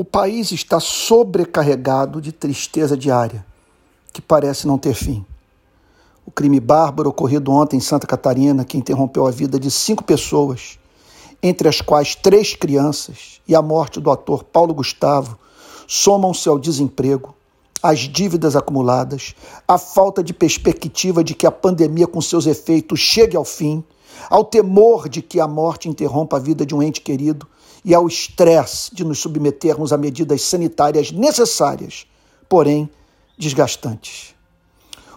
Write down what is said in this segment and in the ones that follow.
O país está sobrecarregado de tristeza diária, que parece não ter fim. O crime bárbaro ocorrido ontem em Santa Catarina, que interrompeu a vida de cinco pessoas, entre as quais três crianças, e a morte do ator Paulo Gustavo, somam-se ao desemprego, às dívidas acumuladas, à falta de perspectiva de que a pandemia com seus efeitos chegue ao fim, ao temor de que a morte interrompa a vida de um ente querido e ao estresse de nos submetermos a medidas sanitárias necessárias, porém desgastantes.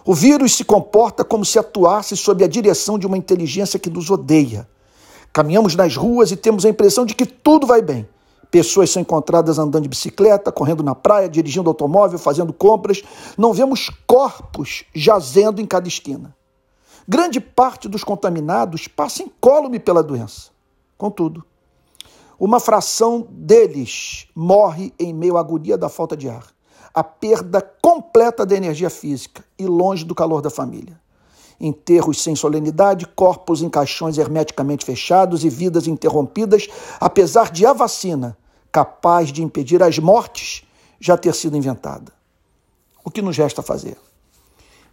O vírus se comporta como se atuasse sob a direção de uma inteligência que nos odeia. Caminhamos nas ruas e temos a impressão de que tudo vai bem. Pessoas são encontradas andando de bicicleta, correndo na praia, dirigindo automóvel, fazendo compras. Não vemos corpos jazendo em cada esquina. Grande parte dos contaminados passa incólume pela doença. Contudo, uma fração deles morre em meio à agonia da falta de ar, a perda completa da energia física e longe do calor da família. Enterros sem solenidade, corpos em caixões hermeticamente fechados e vidas interrompidas, apesar de a vacina, capaz de impedir as mortes, já ter sido inventada. O que nos resta fazer?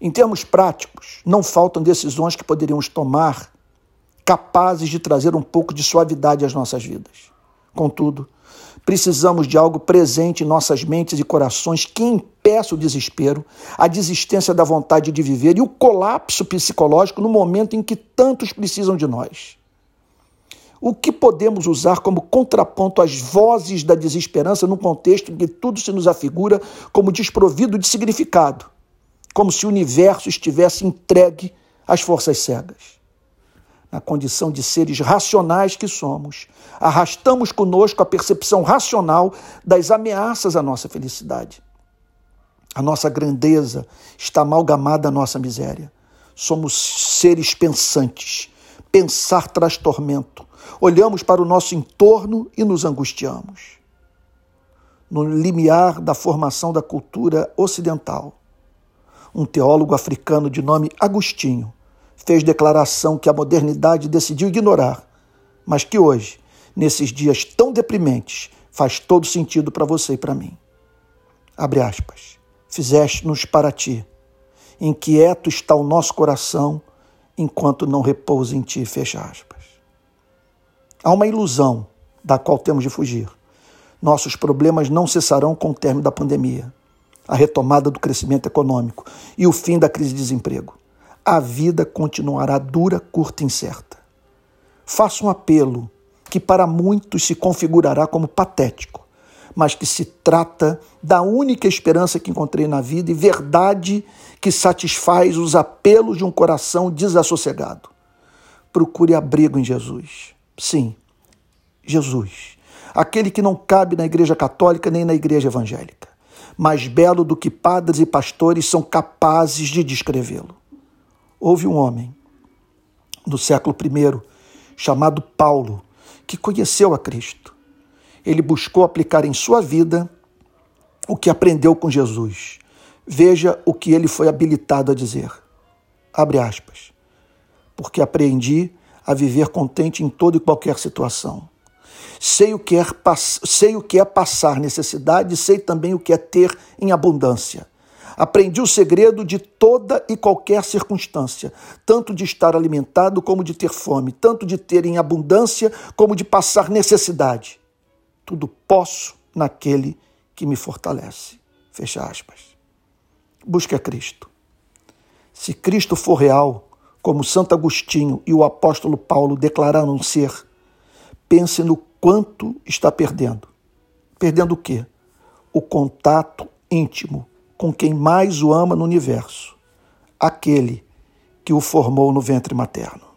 Em termos práticos, não faltam decisões que poderíamos tomar capazes de trazer um pouco de suavidade às nossas vidas. Contudo, precisamos de algo presente em nossas mentes e corações que impeça o desespero, a desistência da vontade de viver e o colapso psicológico no momento em que tantos precisam de nós. O que podemos usar como contraponto às vozes da desesperança num contexto em que tudo se nos afigura como desprovido de significado, como se o universo estivesse entregue às forças cegas? na condição de seres racionais que somos, arrastamos conosco a percepção racional das ameaças à nossa felicidade. A nossa grandeza está amalgamada à nossa miséria. Somos seres pensantes. Pensar traz tormento. Olhamos para o nosso entorno e nos angustiamos. No limiar da formação da cultura ocidental, um teólogo africano de nome Agostinho fez declaração que a modernidade decidiu ignorar, mas que hoje, nesses dias tão deprimentes, faz todo sentido para você e para mim. Abre aspas. Fizeste-nos para ti. Inquieto está o nosso coração enquanto não repousa em ti. Fecha aspas. Há uma ilusão da qual temos de fugir. Nossos problemas não cessarão com o término da pandemia, a retomada do crescimento econômico e o fim da crise de desemprego a vida continuará dura, curta e incerta. Faço um apelo que para muitos se configurará como patético, mas que se trata da única esperança que encontrei na vida e verdade que satisfaz os apelos de um coração desassossegado. Procure abrigo em Jesus. Sim, Jesus, aquele que não cabe na Igreja Católica nem na Igreja Evangélica, mais belo do que padres e pastores são capazes de descrevê-lo. Houve um homem no século I chamado Paulo que conheceu a Cristo. Ele buscou aplicar em sua vida o que aprendeu com Jesus. Veja o que ele foi habilitado a dizer. Abre aspas. Porque aprendi a viver contente em toda e qualquer situação. Sei o que é, sei o que é passar necessidade, sei também o que é ter em abundância. Aprendi o segredo de toda e qualquer circunstância, tanto de estar alimentado como de ter fome, tanto de ter em abundância como de passar necessidade. Tudo posso naquele que me fortalece. Fecha aspas. Busque a Cristo. Se Cristo for real, como Santo Agostinho e o apóstolo Paulo declararam ser, pense no quanto está perdendo. Perdendo o quê? O contato íntimo com quem mais o ama no universo, aquele que o formou no ventre materno.